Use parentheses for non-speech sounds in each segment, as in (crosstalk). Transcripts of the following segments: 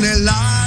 con el alma,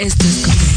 Esto es como...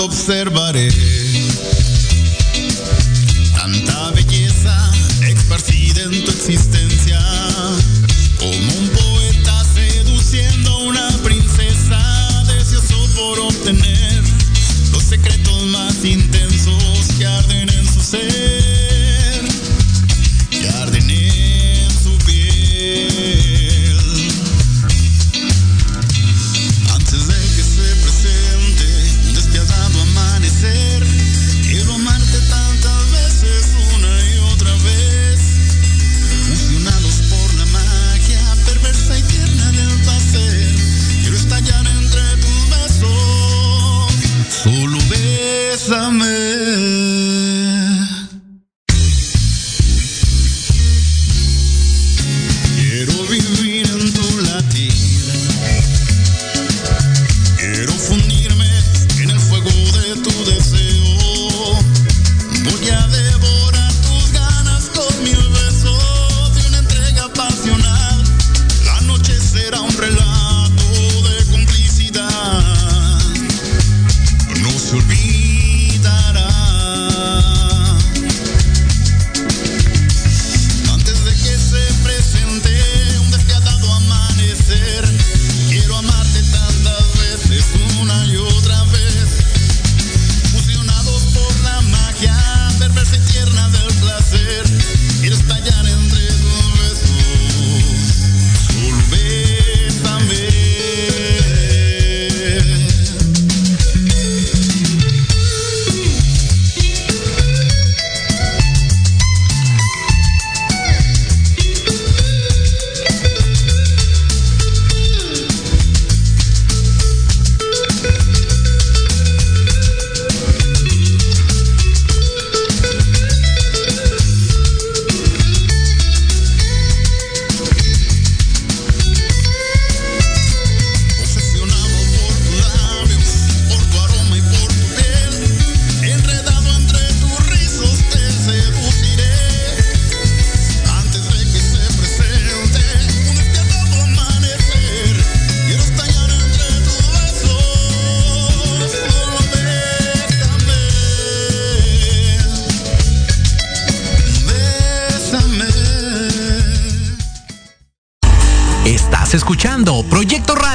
observaré tanta belleza esparcida en tu existencia.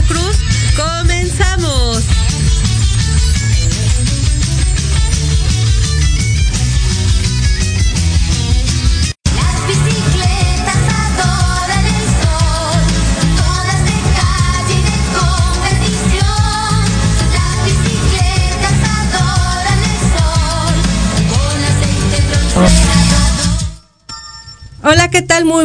Soy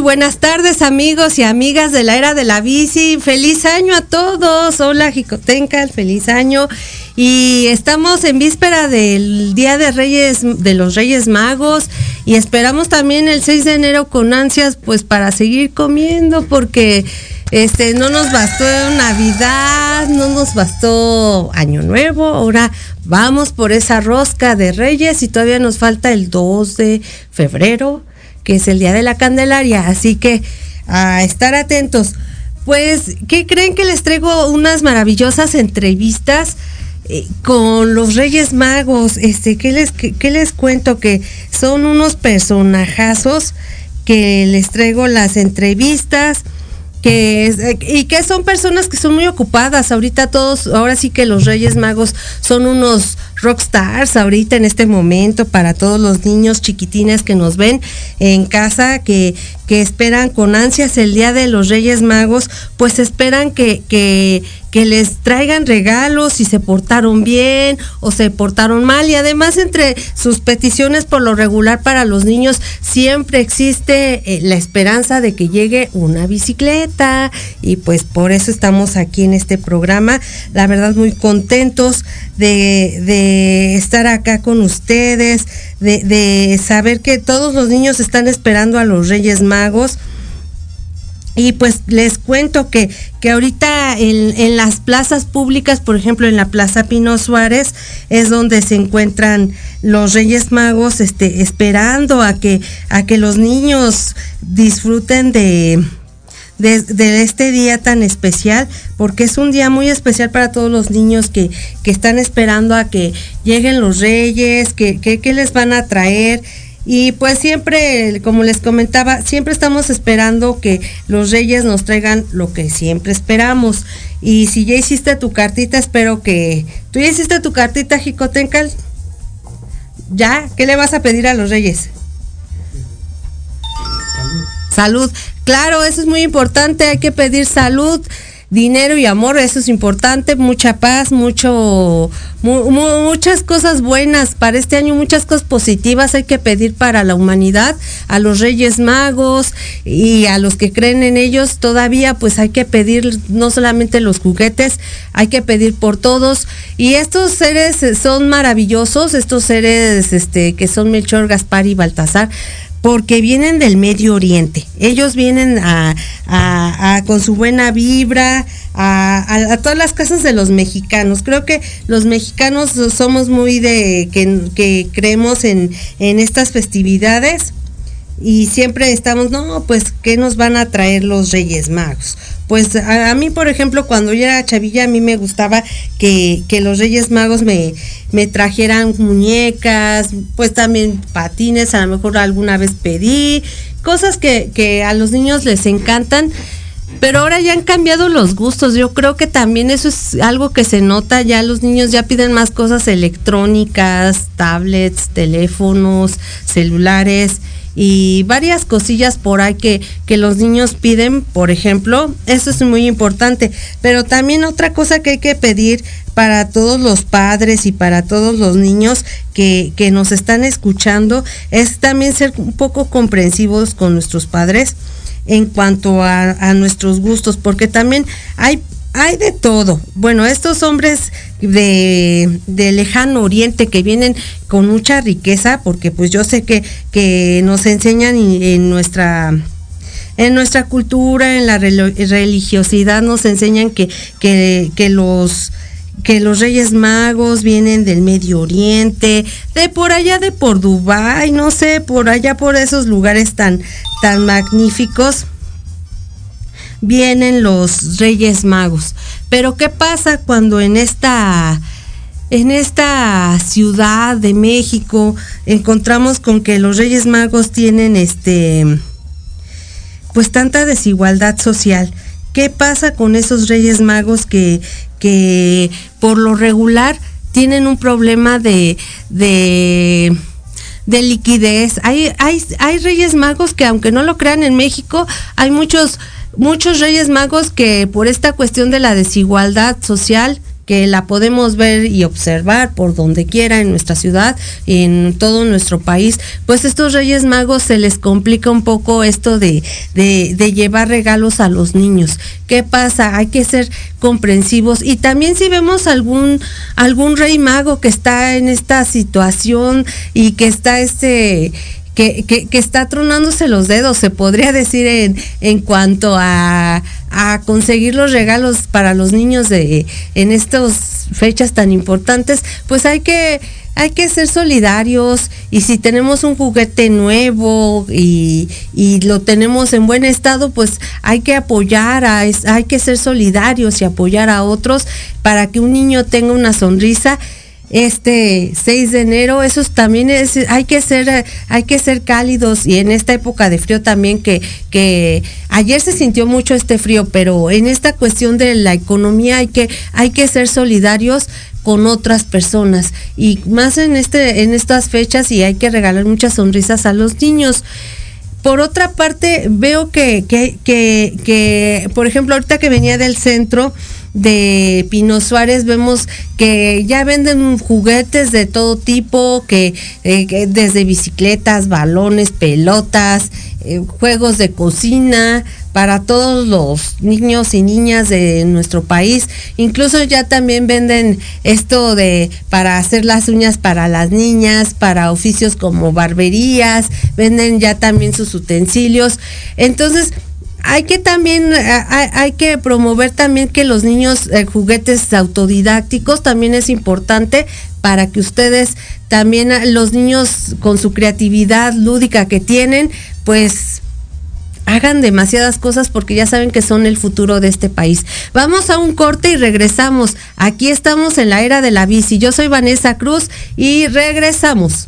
Buenas tardes, amigos y amigas de la era de la bici. Feliz año a todos. Hola, Jicotenca, feliz año. Y estamos en víspera del Día de Reyes, de los Reyes Magos. Y esperamos también el 6 de enero con ansias, pues para seguir comiendo, porque este no nos bastó Navidad, no nos bastó Año Nuevo. Ahora vamos por esa rosca de Reyes y todavía nos falta el 2 de febrero que es el Día de la Candelaria. Así que a estar atentos. Pues, ¿qué creen que les traigo unas maravillosas entrevistas? Eh, con los Reyes Magos, este, ¿qué les, cuento? Que son unos personajazos que les traigo las entrevistas, que eh, y que son personas que son muy ocupadas. Ahorita todos, ahora sí que los Reyes Magos son unos rockstars ahorita en este momento para todos los niños chiquitines que nos ven en casa, que, que esperan con ansias el Día de los Reyes Magos, pues esperan que, que, les traigan regalos si se portaron bien o se portaron mal. Y además entre sus peticiones por lo regular para los niños siempre existe eh, la esperanza de que llegue una bicicleta. Y pues por eso estamos aquí en este programa, la verdad muy contentos de, de estar acá con ustedes, de, de saber que todos los niños están esperando a los Reyes Magos. Y pues les cuento que, que ahorita en, en, las plazas públicas, por ejemplo en la Plaza Pino Suárez, es donde se encuentran los Reyes Magos este, esperando a que, a que los niños disfruten de, de, este día tan especial, porque es un día muy especial para todos los niños que, que están esperando a que lleguen los reyes, que, que les van a traer. Y pues siempre, como les comentaba, siempre estamos esperando que los reyes nos traigan lo que siempre esperamos. Y si ya hiciste tu cartita, espero que... ¿Tú ya hiciste tu cartita, Jicotencal? ¿Ya? ¿Qué le vas a pedir a los reyes? Salud. Salud. Claro, eso es muy importante. Hay que pedir salud dinero y amor, eso es importante, mucha paz, mucho, mu muchas cosas buenas para este año, muchas cosas positivas hay que pedir para la humanidad, a los Reyes Magos y a los que creen en ellos, todavía pues hay que pedir no solamente los juguetes, hay que pedir por todos. Y estos seres son maravillosos, estos seres este que son Melchor, Gaspar y Baltasar porque vienen del Medio Oriente. Ellos vienen con su buena vibra a, todas las casas de los mexicanos. Creo que los mexicanos somos muy de que, creemos en estas festividades y siempre estamos, no, pues, ¿qué nos van a traer los Reyes Magos? Pues a, mí, por ejemplo, cuando yo era chavilla, a mí me gustaba que, que los Reyes Magos me, me, trajeran muñecas, pues también patines, a lo mejor alguna vez pedí, cosas que, que a los niños les encantan. Pero ahora ya han cambiado los gustos. Yo creo que también eso es algo que se nota. Ya los niños ya piden más cosas electrónicas, tablets, teléfonos, celulares y varias cosillas por ahí que, que los niños piden, por ejemplo, eso es muy importante. Pero también otra cosa que hay que pedir para todos los padres y para todos los niños que, que nos están escuchando es también ser un poco comprensivos con nuestros padres en cuanto a, a nuestros gustos, porque también hay hay de todo. Bueno, estos hombres de, de, lejano oriente que vienen con mucha riqueza, porque pues yo sé que, que nos enseñan en nuestra en nuestra cultura, en la religiosidad, nos enseñan que, que, que los que los Reyes Magos vienen del Medio Oriente, de por allá de por Dubái, no sé, por allá por esos lugares tan, tan magníficos vienen los Reyes Magos. Pero ¿qué pasa cuando en esta en esta ciudad de México encontramos con que los Reyes Magos tienen este pues tanta desigualdad social? ¿Qué pasa con esos Reyes Magos que, que por lo regular tienen un problema de, de de liquidez. Hay, hay, hay reyes magos que aunque no lo crean en México, hay muchos muchos reyes magos que por esta cuestión de la desigualdad social que la podemos ver y observar por donde quiera en nuestra ciudad en todo nuestro país, pues estos Reyes Magos se les complica un poco esto de, de, de, llevar regalos a los niños. ¿Qué pasa? Hay que ser comprensivos y también si vemos algún, algún Rey Mago que está en esta situación y que está este que, está tronándose los dedos, se podría decir en, en cuanto a, a, conseguir los regalos para los niños de en estas fechas tan importantes, pues hay que hay que ser solidarios. Y si tenemos un juguete nuevo y, y lo tenemos en buen estado, pues hay que apoyar, a, hay que ser solidarios y apoyar a otros para que un niño tenga una sonrisa este 6 de enero, eso también es, hay que ser, hay que ser cálidos y en esta época de frío también que, que ayer se sintió mucho este frío, pero en esta cuestión de la economía hay que, hay que ser solidarios con otras personas y más en este en estas fechas y hay que regalar muchas sonrisas a los niños. Por otra parte, veo que, que, que, que, por ejemplo, ahorita que venía del centro de Pino Suárez, vemos que ya venden juguetes de todo tipo, que, eh, desde bicicletas, balones, pelotas, eh, juegos de cocina, para todos los niños y niñas de nuestro país. Incluso ya también venden esto de para hacer las uñas para las niñas, para oficios como barberías, venden ya también sus utensilios. Entonces, hay que también eh, hay, que promover también que los niños eh, juguetes autodidácticos también es importante para que ustedes también a- los niños con su creatividad lúdica que tienen pues hagan demasiadas cosas porque ya saben que son el futuro de este país. Vamos a un corte y regresamos. Aquí estamos en la era de la bici. Yo soy Vanessa Cruz y regresamos.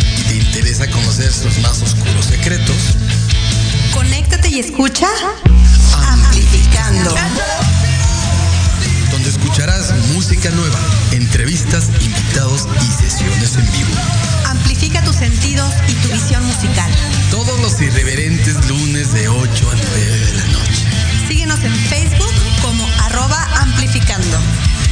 interesa conocer sus más oscuros secretos, conéctate y escucha Amplificando. donde escucharás música nueva, entrevistas, invitados y sesiones en vivo. Amplifica tus sentidos y tu visión musical. Todos los irreverentes lunes de 8 a 9 de la noche. Síguenos en Facebook como arroba amplificando.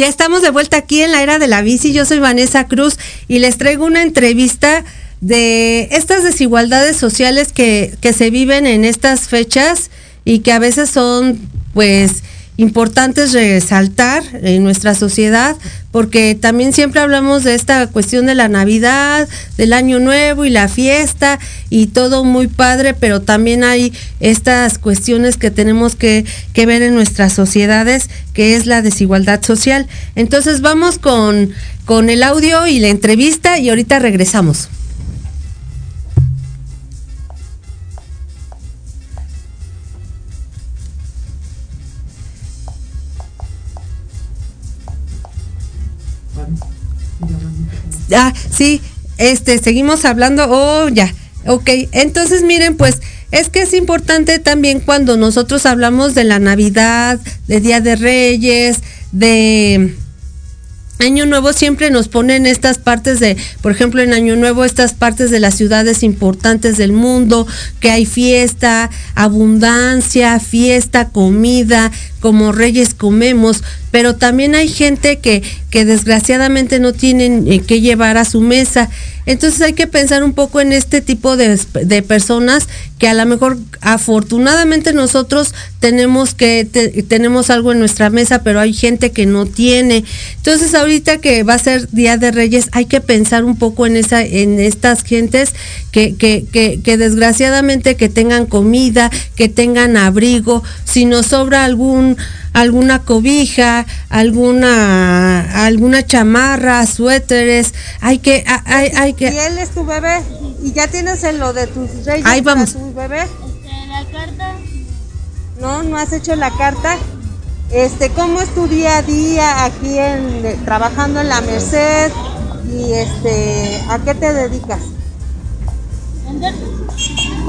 Ya estamos de vuelta aquí en la era de la bici. Yo soy Vanessa Cruz y les traigo una entrevista de estas desigualdades sociales que, que se viven en estas fechas y que a veces son pues importantes resaltar en nuestra sociedad porque también siempre hablamos de esta cuestión de la Navidad, del Año Nuevo y la fiesta y todo muy padre, pero también hay estas cuestiones que tenemos que, que ver en nuestras sociedades, que es la desigualdad social. Entonces vamos con, con el audio y la entrevista y ahorita regresamos. Ah, sí, este, seguimos hablando, oh, ya, ok, entonces miren, pues es que es importante también cuando nosotros hablamos de la Navidad, de Día de Reyes, de Año Nuevo, siempre nos ponen estas partes de, por ejemplo, en Año Nuevo, estas partes de las ciudades importantes del mundo, que hay fiesta, abundancia, fiesta, comida, como reyes comemos, pero también hay gente que, que desgraciadamente no tienen eh, que llevar a su mesa. Entonces hay que pensar un poco en este tipo de, de personas que a lo mejor afortunadamente nosotros tenemos que te- tenemos algo en nuestra mesa, pero hay gente que no tiene. Entonces ahorita que va a ser Día de Reyes, hay que pensar un poco en esa en estas gentes que que, que, que desgraciadamente que tengan comida, que tengan abrigo, si nos sobra algún alguna cobija, alguna alguna chamarra, suéteres, hay que hay, hay ¿Y que él es tu bebé? ¿Y ya tienes en lo de tus reyes Ahí vamos. tu bebé? la carta. ¿No? ¿No has hecho la carta? Este, ¿cómo es tu día a día aquí en trabajando en la Merced? Y este, ¿a qué te dedicas?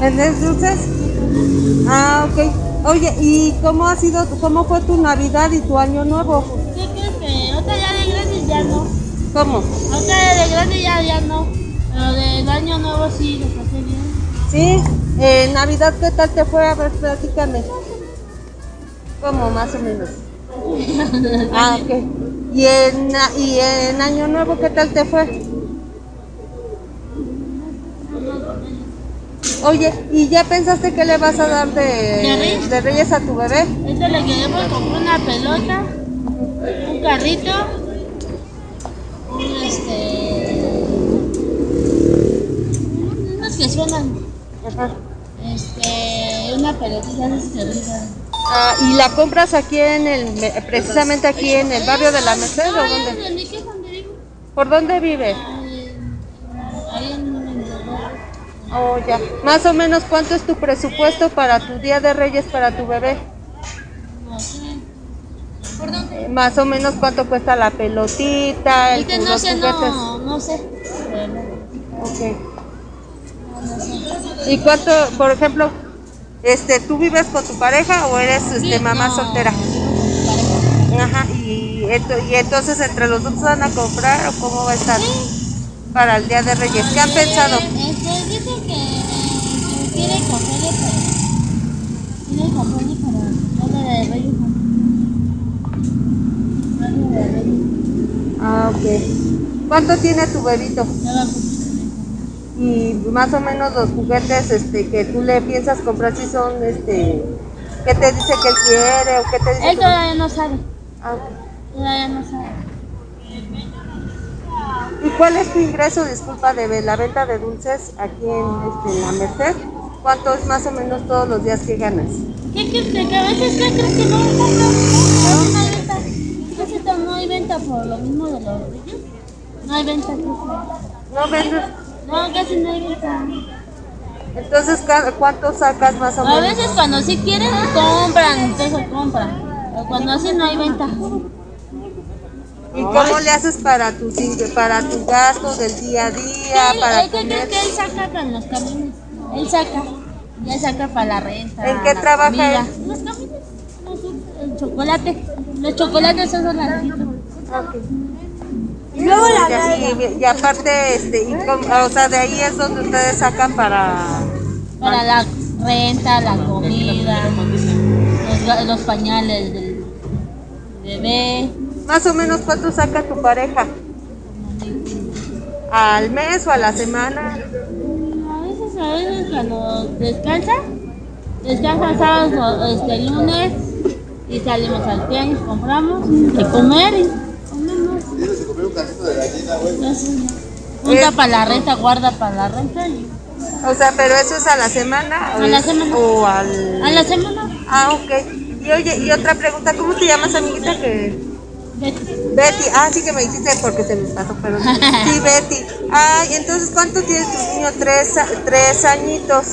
¿Vendes dulces? Ah, ok. Oye, ¿y cómo ha sido, cómo fue tu Navidad y tu Año Nuevo? ¿Qué crees que otra ya de grande ya no? ¿Cómo? Otra ya de grande ya, ya no. Pero del año nuevo sí lo pasé bien. ¿Sí? Eh, Navidad, ¿qué tal te fue? A ver, platícame. ¿Cómo, más o menos? (laughs) Ah, ok. ¿Y en, ¿Y en Año Nuevo qué tal te fue? Oye, ¿y ya pensaste que le vas a dar ¿De de, Reyes? de Reyes a tu bebé? Este le queremos comprar una pelota, un carrito, un este. unos que suenan. Este. una pelotita de. Ah, ¿Y la compras aquí en el, me- precisamente aquí en el barrio de la Merced o Ah, dónde? ¿Por dónde vive? Oh, ya. Más o menos, ¿cuánto es tu presupuesto para tu Día de Reyes para tu bebé? ¿Por dónde? Más o menos, ¿cuánto cuesta la pelotita? El, no sé, no, no sé. Ok. ¿Y cuánto, por ejemplo, este, tú vives con tu pareja o eres este, mamá no. soltera? Ajá, y, esto- y entonces entre los dos van a comprar o cómo va a estar para el Día de Reyes. ¿Qué han pensado? Este, dice que quiere comprarle para. Quiere comprarle para. Reyes. Darle de Reyes. Ah, ok. ¿Cuánto tiene tu bebito? Y más o menos los juguetes este, que tú le piensas comprar si son, este, ¿qué te dice que él quiere o qué te dice? Él todavía no sabe. Ah, ok. Todavía no sabe. ¿Y cuál es tu ingreso, disculpa, de la venta de dulces aquí en, este, en la Merced? ¿Cuánto es más o menos todos los días que ganas? ¿Qué crees que a veces qué crees que no no hay venta. To- no hay venta por lo mismo de los reyes. No hay venta. ¿No vendes? No, casi no hay venta. Entonces, ¿ca- ¿cuánto sacas más o A menos? veces cuando sí quieren, compran, entonces compran. Pero cuando así no hay venta. ¿Y cómo le haces para tus ing- para tus gastos del día a día, para él, ¿qué comer? que él saca con los camiones? Él saca. Ya saca para la renta. ¿En qué trabaja comida. él? Los camiones. El chocolate. Los chocolates son los larguitos. Y luego la y, y aparte, este, y com- o sea, de ahí es donde ustedes sacan para... Para la renta, la comida, los pañales del bebé. Más o menos, ¿cuánto saca tu pareja? ¿Al mes o a la semana? A veces, a veces cuando descansa, descansa sábados, este lunes y salimos al tianguis, compramos de comer y comemos. Junta para la renta, guarda para la renta y O sea, pero eso es a la semana. o A la es- semana. O al... a la semana. Ah, ok. Y oye, y otra pregunta, ¿cómo te llamas, amiguita? Que... Betty. Betty, ah, sí que me dijiste porque se me pasó, pero (laughs) sí, Betty. Ay, entonces, ¿cuánto tiene tu niño? Tres, tres añitos.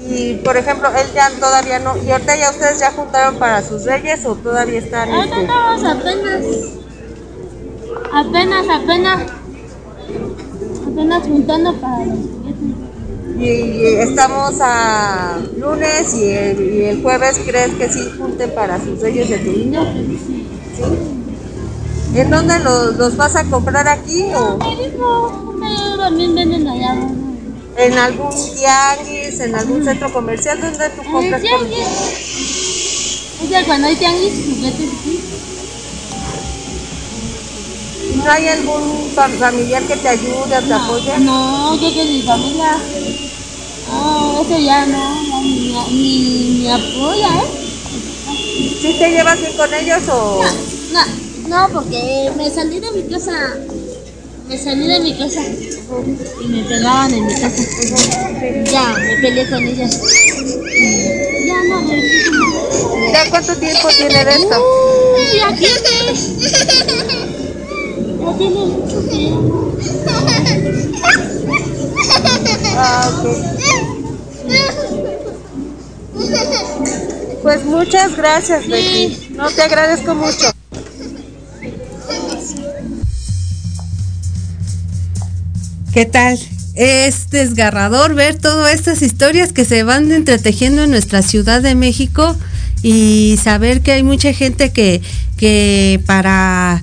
Y, por ejemplo, él ya todavía no, y ahorita ya ustedes ya juntaron para sus reyes o todavía están, Ahorita este, estamos apenas, apenas, apenas, apenas juntando para los juguetes. y, y estamos a lunes y el, y el jueves, ¿crees que sí junten para sus reyes de tu niño? ¿Sí? ¿En dónde los, los vas a comprar aquí o Me me también venden allá. en algún tianguis, en algún centro comercial donde tú compras? O sea, cuando hay tianguis, juguetes aquí. ¿No hay algún familiar que te ayude o te apoye? No, yo que mi familia. No, eso ya no, ni, ni, ni apoya, ¿eh? ¿Sí te llevas bien con ellos o...? No, no, porque me salí de mi casa, me salí de mi casa y me pegaban en mi casa. Ya, me peleé con ellas. Ya no, me ¿Ya cuánto tiempo tiene de esto? Uy, ya tiene. Ya tiene mucho tiempo. Ah, ok. Pues muchas gracias, Betty. No, te agradezco mucho. ¿Qué tal? Es desgarrador ver todas estas historias que se van entretejiendo en nuestra Ciudad de México y saber que hay mucha gente que, que para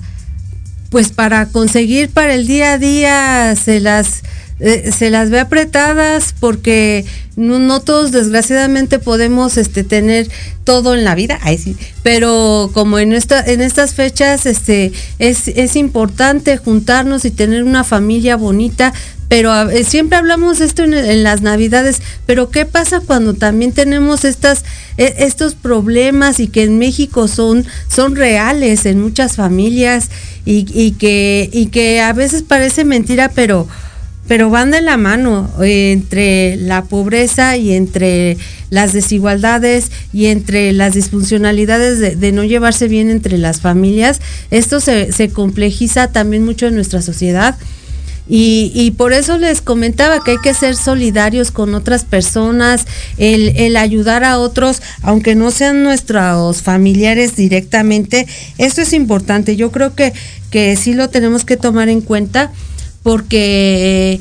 pues para conseguir para el día a día se las eh, se las ve apretadas porque no, todos desgraciadamente podemos este tener todo en la vida, Ay, sí. pero como en esta, en estas fechas este es, es importante juntarnos y tener una familia bonita, pero eh, siempre hablamos esto en, las navidades, pero ¿qué pasa cuando también tenemos estas, eh, estos problemas y que en México son, son reales en muchas familias y, y, que, y que a veces parece mentira, pero pero van de la mano eh, entre la pobreza y entre las desigualdades y entre las disfuncionalidades de, no llevarse bien entre las familias. Esto se, complejiza también mucho en nuestra sociedad. Y, y, por eso les comentaba que hay que ser solidarios con otras personas, el, el, ayudar a otros, aunque no sean nuestros familiares directamente, esto es importante. Yo creo que, que sí lo tenemos que tomar en cuenta porque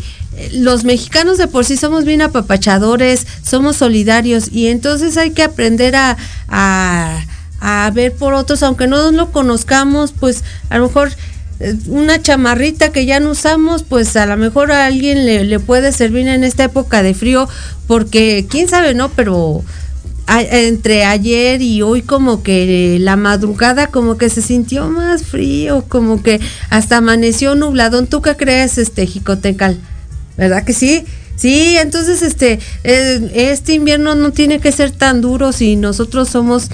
los mexicanos de por sí somos bien apapachadores, somos solidarios y entonces hay que aprender a, a, a ver por otros, aunque no lo conozcamos, pues a lo mejor una chamarrita que ya no usamos, pues a lo mejor a alguien le, le puede servir en esta época de frío, porque quién sabe, ¿no? Pero entre ayer y hoy como que la madrugada como que se sintió más frío, como que hasta amaneció nubladón. ¿Tú qué crees, este Jicotecal? ¿Verdad que sí? Sí, entonces este eh, este invierno no tiene que ser tan duro si nosotros somos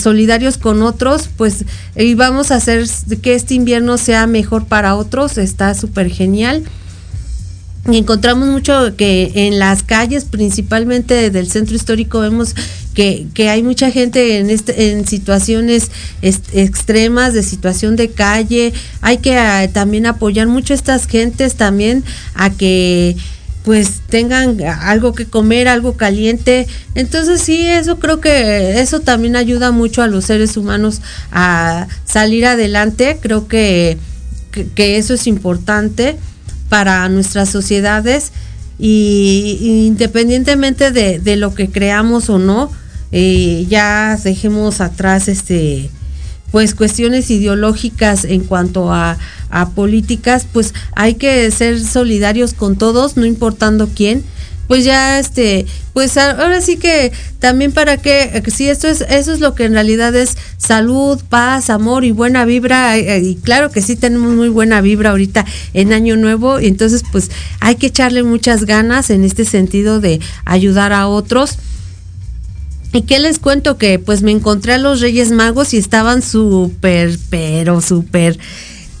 solidarios con otros, pues y vamos a hacer que este invierno sea mejor para otros, está súper genial. Encontramos mucho que en las calles, principalmente del centro histórico, vemos que, que hay mucha gente en, este, en situaciones extremas, de situación de calle. Hay que a, también apoyar mucho a estas gentes también a que pues tengan algo que comer, algo caliente. Entonces sí, eso creo que eso también ayuda mucho a los seres humanos a salir adelante. Creo que, que eso es importante para nuestras sociedades y, independientemente de, de, lo que creamos o no, eh, ya dejemos atrás este pues cuestiones ideológicas en cuanto a, a, políticas, pues hay que ser solidarios con todos, no importando quién. Pues ya este, pues ahora sí que también para que si esto es eso es lo que en realidad es salud, paz, amor y buena vibra y claro que sí tenemos muy buena vibra ahorita en año nuevo, entonces pues hay que echarle muchas ganas en este sentido de ayudar a otros ¿Y qué les cuento? Que pues me encontré a los Reyes Magos y estaban súper, pero súper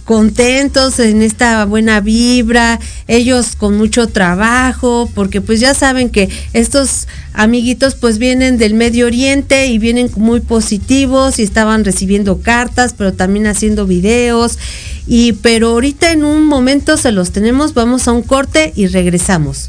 contentos en esta buena vibra, ellos con mucho trabajo, porque pues ya saben que estos amiguitos pues vienen del Medio Oriente y vienen muy positivos y estaban recibiendo cartas, pero también haciendo videos y pero ahorita en un momento se los tenemos, vamos a un corte y regresamos.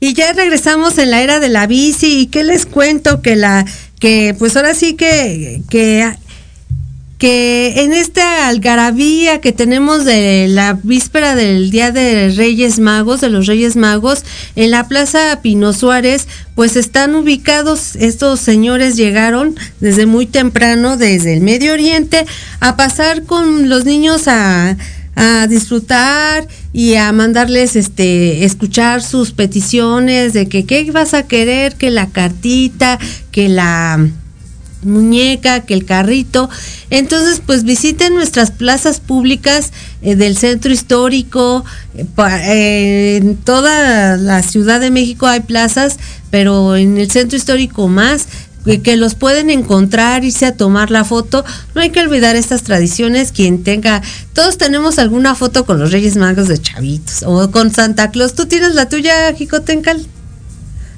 Y ya regresamos en la era de la bici. Y qué les cuento que la que pues ahora sí que que que en esta algarabía que tenemos de la víspera del Día de Reyes Magos, de los Reyes Magos, en la Plaza Pino Suárez, pues están ubicados, estos señores llegaron desde muy temprano, desde el Medio Oriente, a pasar con los niños a, a disfrutar y a mandarles este escuchar sus peticiones de que qué vas a querer, que la cartita, que la muñeca, que el carrito. Entonces, pues visiten nuestras plazas públicas eh, del centro histórico. eh, eh, en toda la Ciudad de México hay plazas, pero en el centro histórico más que, los pueden encontrar, irse a tomar la foto. No hay que olvidar estas tradiciones. Quien tenga, todos tenemos alguna foto con los Reyes Magos de Chavitos o con Santa Claus. ¿Tú tienes la tuya, Jicotencal?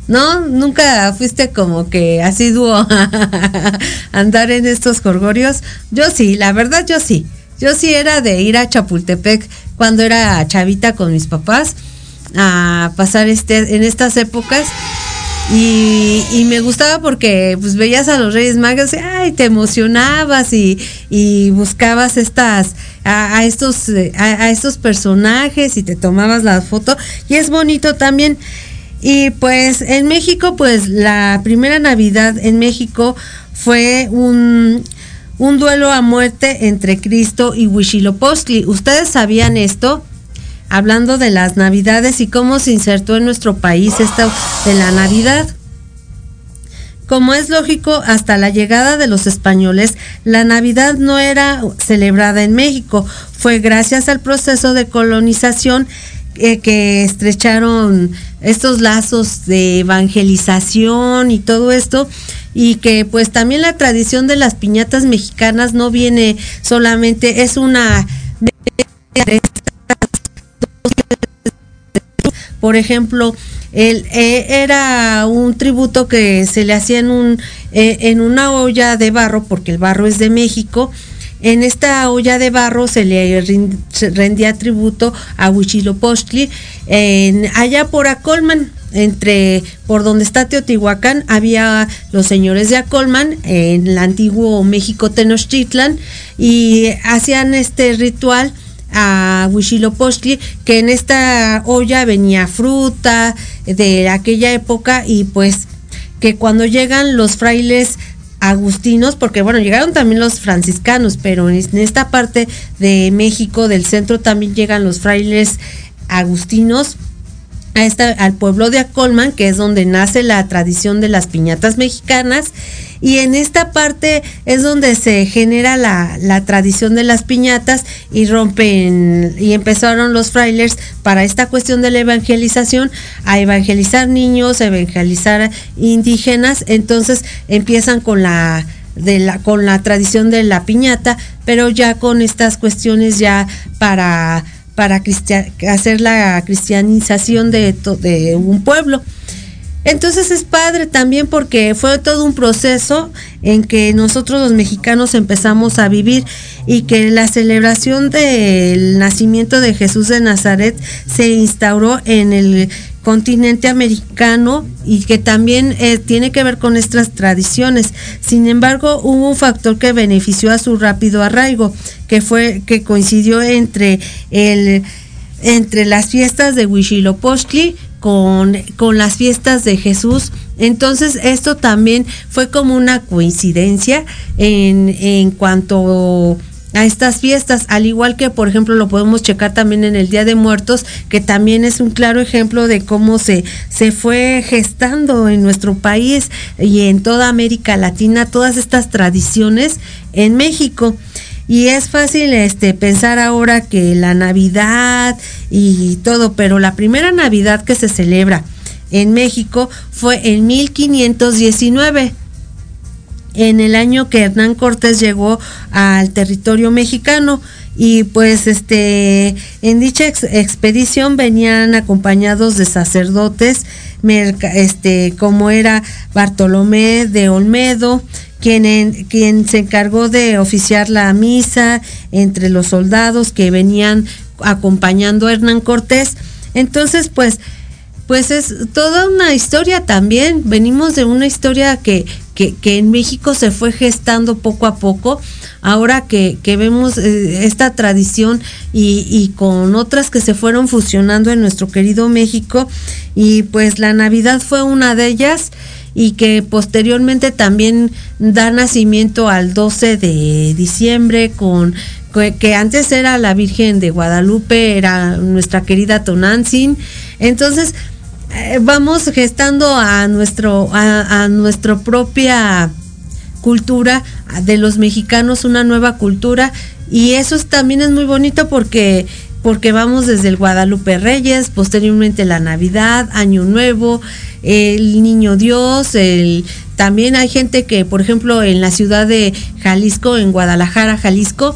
¿No? Nunca fuiste como que asiduo (laughs) a andar en estos jorgorios. Yo sí, la verdad yo sí. Yo sí era de ir a Chapultepec cuando era chavita con mis papás a pasar este en estas épocas y, y me gustaba porque pues veías a los Reyes Magos y te emocionabas y, y buscabas estas a, a estos a, a estos personajes y te tomabas la foto y es bonito también y pues en México pues la primera Navidad en México fue un un duelo a muerte entre Cristo y Huitzilopochtli. ¿Ustedes sabían esto? Hablando de las Navidades y cómo se insertó en nuestro país esto de la Navidad. Como es lógico, hasta la llegada de los españoles, la Navidad no era celebrada en México. Fue gracias al proceso de colonización eh, que estrecharon estos lazos de evangelización y todo esto y que pues también la tradición de las piñatas mexicanas no viene solamente es una por ejemplo el, eh, era un tributo que se le hacía en un eh, en una olla de barro porque el barro es de México. En esta olla de barro se le rendía tributo a Huitzilopochtli en, allá por Acolman entre por donde está Teotihuacán había los señores de Acolman en el antiguo México Tenochtitlan y hacían este ritual a Huitzilopochtli que en esta olla venía fruta de aquella época y pues que cuando llegan los frailes agustinos, porque bueno, llegaron también los franciscanos, pero en esta parte de México, del centro, también llegan los frailes agustinos a esta, al pueblo de Acolman, que es donde nace la tradición de las piñatas mexicanas. Y en esta parte es donde se genera la, la tradición de las piñatas y rompen y empezaron los frailes para esta cuestión de la evangelización a evangelizar niños, a evangelizar indígenas. Entonces empiezan con la de la con la tradición de la piñata, pero ya con estas cuestiones ya para para hacer la cristianización de un pueblo. Entonces es padre también porque fue todo un proceso en que nosotros los mexicanos empezamos a vivir y que la celebración del nacimiento de Jesús de Nazaret se instauró en el continente americano y que también eh, tiene que ver con nuestras tradiciones. Sin embargo, hubo un factor que benefició a su rápido arraigo, que fue que coincidió entre el entre las fiestas de Huitzilopochtli con, con las fiestas de Jesús. Entonces esto también fue como una coincidencia en, en cuanto a estas fiestas, al igual que por ejemplo lo podemos checar también en el Día de Muertos, que también es un claro ejemplo de cómo se, se fue gestando en nuestro país y en toda América Latina todas estas tradiciones en México. y es fácil este pensar ahora que la Navidad y todo, pero la primera Navidad que se celebra en México fue en 1519 en el año que Hernán Cortés llegó al territorio mexicano. Y pues este en dicha expedición venían acompañados de sacerdotes este como era Bartolomé de Olmedo quien, quien se encargó de oficiar la misa entre los soldados que venían acompañando a Hernán Cortés. Entonces pues pues es toda una historia también. Venimos de una historia que, que, en México se fue gestando poco a poco. Ahora que, que vemos eh, esta tradición y, y, con otras que se fueron fusionando en nuestro querido México. Y pues la Navidad fue una de ellas y que posteriormente también da nacimiento al 12 de diciembre con que antes era la Virgen de Guadalupe, era nuestra querida Tonantzin. Entonces, vamos gestando a nuestro a, nuestra propia cultura de los mexicanos una nueva cultura. Y eso también es muy bonito porque porque vamos desde el Guadalupe Reyes, posteriormente la Navidad, Año Nuevo, el Niño Dios, el también hay gente que, por ejemplo, en la ciudad de Jalisco, en Guadalajara, Jalisco,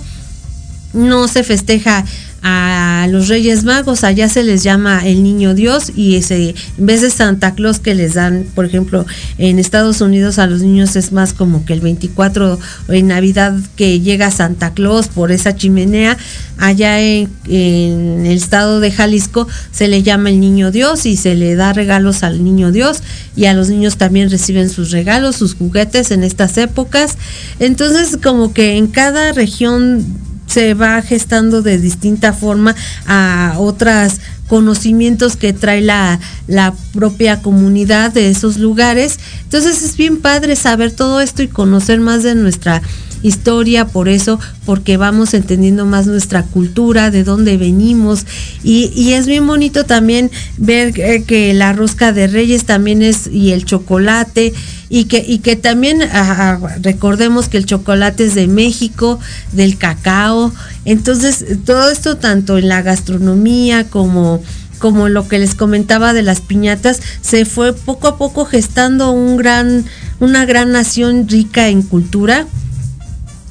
no se festeja a los Reyes Magos, allá se les llama el Niño Dios y ese, en vez de Santa Claus que les dan, por ejemplo, en Estados Unidos a los niños es más como que el 24 en Navidad que llega Santa Claus por esa chimenea, allá en, en el estado de Jalisco se le llama el Niño Dios y se le da regalos al Niño Dios y a los niños también reciben sus regalos, sus juguetes en estas épocas. Entonces como que en cada región se va gestando de distinta forma a otros conocimientos que trae la, la propia comunidad de esos lugares. Entonces es bien padre saber todo esto y conocer más de nuestra historia, por eso, porque vamos entendiendo más nuestra cultura, de dónde venimos. Y, es bien bonito también ver que la rosca de reyes también es, y el chocolate, y que, y que también ah, ah, recordemos que el chocolate es de México, del cacao. Entonces, todo esto tanto en la gastronomía como como lo que les comentaba de las piñatas, se fue poco a poco gestando un gran, una gran nación rica en cultura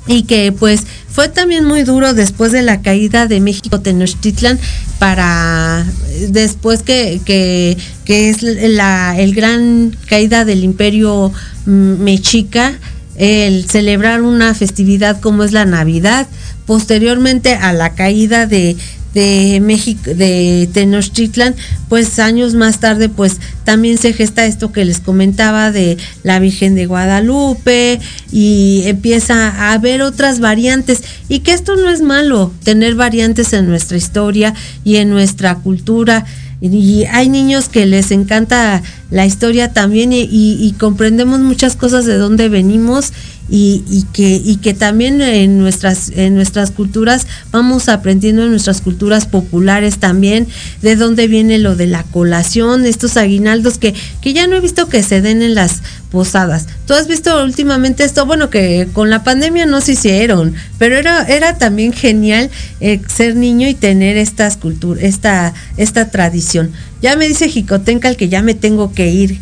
y que pues fue también muy duro después de la caída de México Tenochtitlan para después que, que, es la el gran caída del imperio mexica el celebrar una festividad como es la Navidad. Posteriormente a la caída de, de México, de Tenochtitlan, pues años más tarde, pues también se gesta esto que les comentaba de la Virgen de Guadalupe y empieza a haber otras variantes. Y que esto no es malo, tener variantes en nuestra historia y en nuestra cultura. Y hay niños que les encanta la historia también y, comprendemos muchas cosas de dónde venimos y, que, y que también en nuestras, en nuestras culturas vamos aprendiendo en nuestras culturas populares también de dónde viene lo de la colación, estos aguinaldos que, que ya no he visto que se den en las posadas. ¿Tú has visto últimamente esto? Bueno, que con la pandemia no se hicieron, pero era, era también genial eh, ser niño y tener estas culturas, esta, esta tradición. Ya me dice Jicotencal que ya me tengo que ir.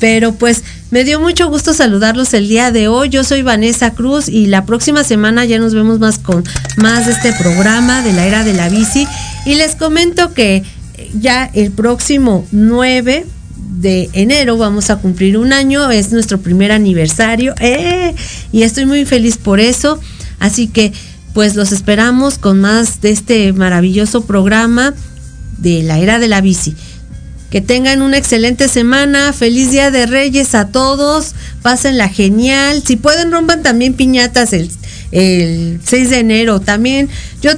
Pero pues me dio mucho gusto saludarlos el día de hoy. Yo soy Vanessa Cruz y la próxima semana ya nos vemos más con más de este programa de la era de la bici. Y les comento que ya el próximo 9 de enero vamos a cumplir un año, es nuestro primer aniversario ¡eh! y estoy muy feliz por eso. Así que pues los esperamos con más de este maravilloso programa de la era de la bici. Que tengan una excelente semana, feliz día de Reyes a todos, pásenla genial. Si pueden rompan también piñatas el el 6 de enero. También yo,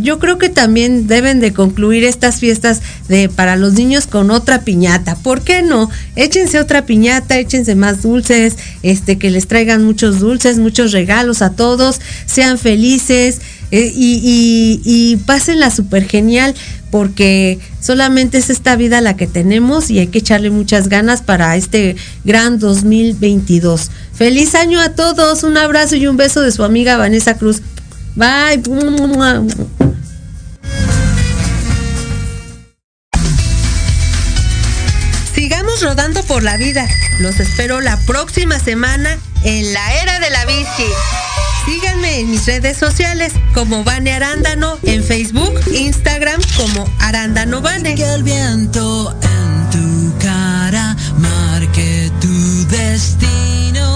yo creo que también deben de concluir estas fiestas de para los niños con otra piñata. ¿Por qué no? Échense otra piñata, échense más dulces, este que les traigan muchos dulces, muchos regalos a todos, sean felices eh, y, y, y pásenla súper genial porque solamente es esta vida la que tenemos y hay que echarle muchas ganas para este gran 2022. Feliz año a todos. Un abrazo y un beso de su amiga Vanessa Cruz. Bye. Sigamos rodando por la vida. Los espero la próxima semana en la era de la bici. Síganme en mis redes sociales como Vane Arándano en Facebook, Instagram como Arándano Vane. Que el viento en tu cara marque tu destino.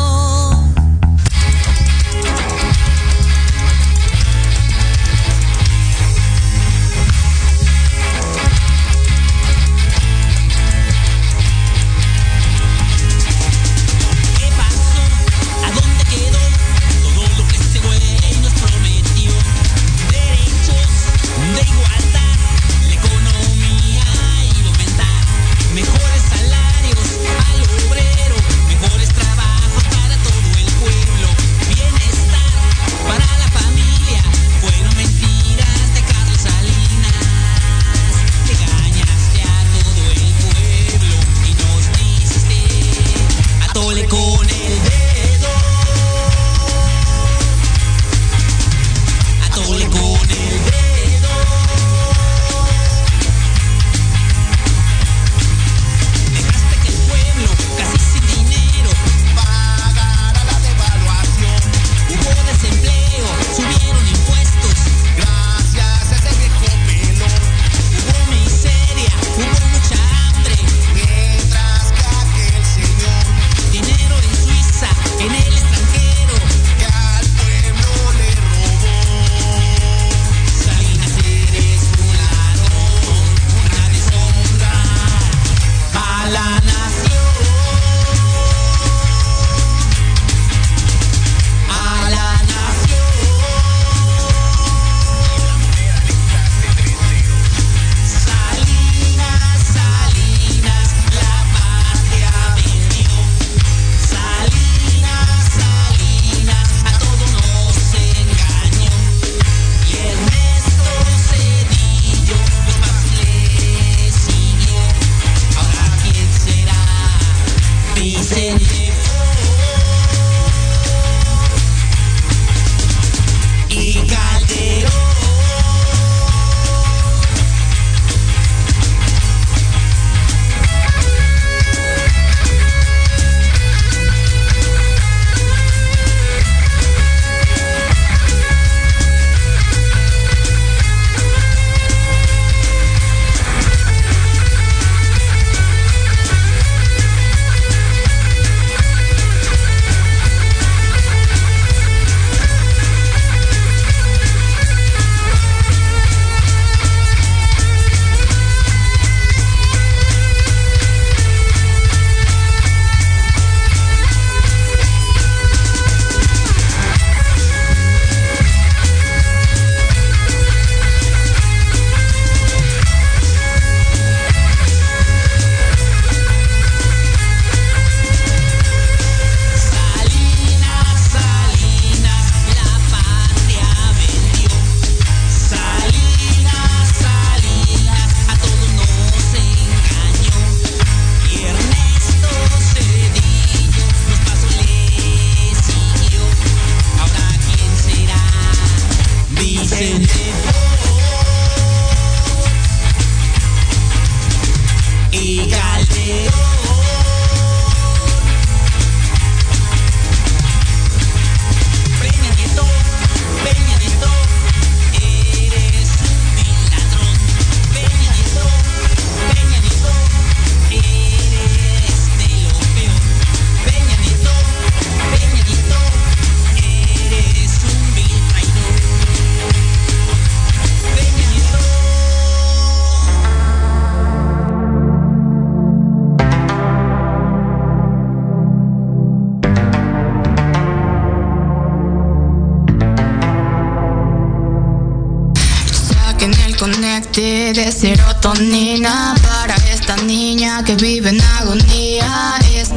para esta niña que vive en agonía. Esto,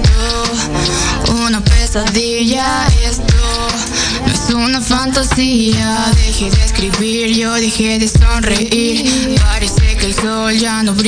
una pesadilla, esto no es una fantasía. Dejé de escribir, yo dejé de sonreír. Parece que el sol ya no brilla.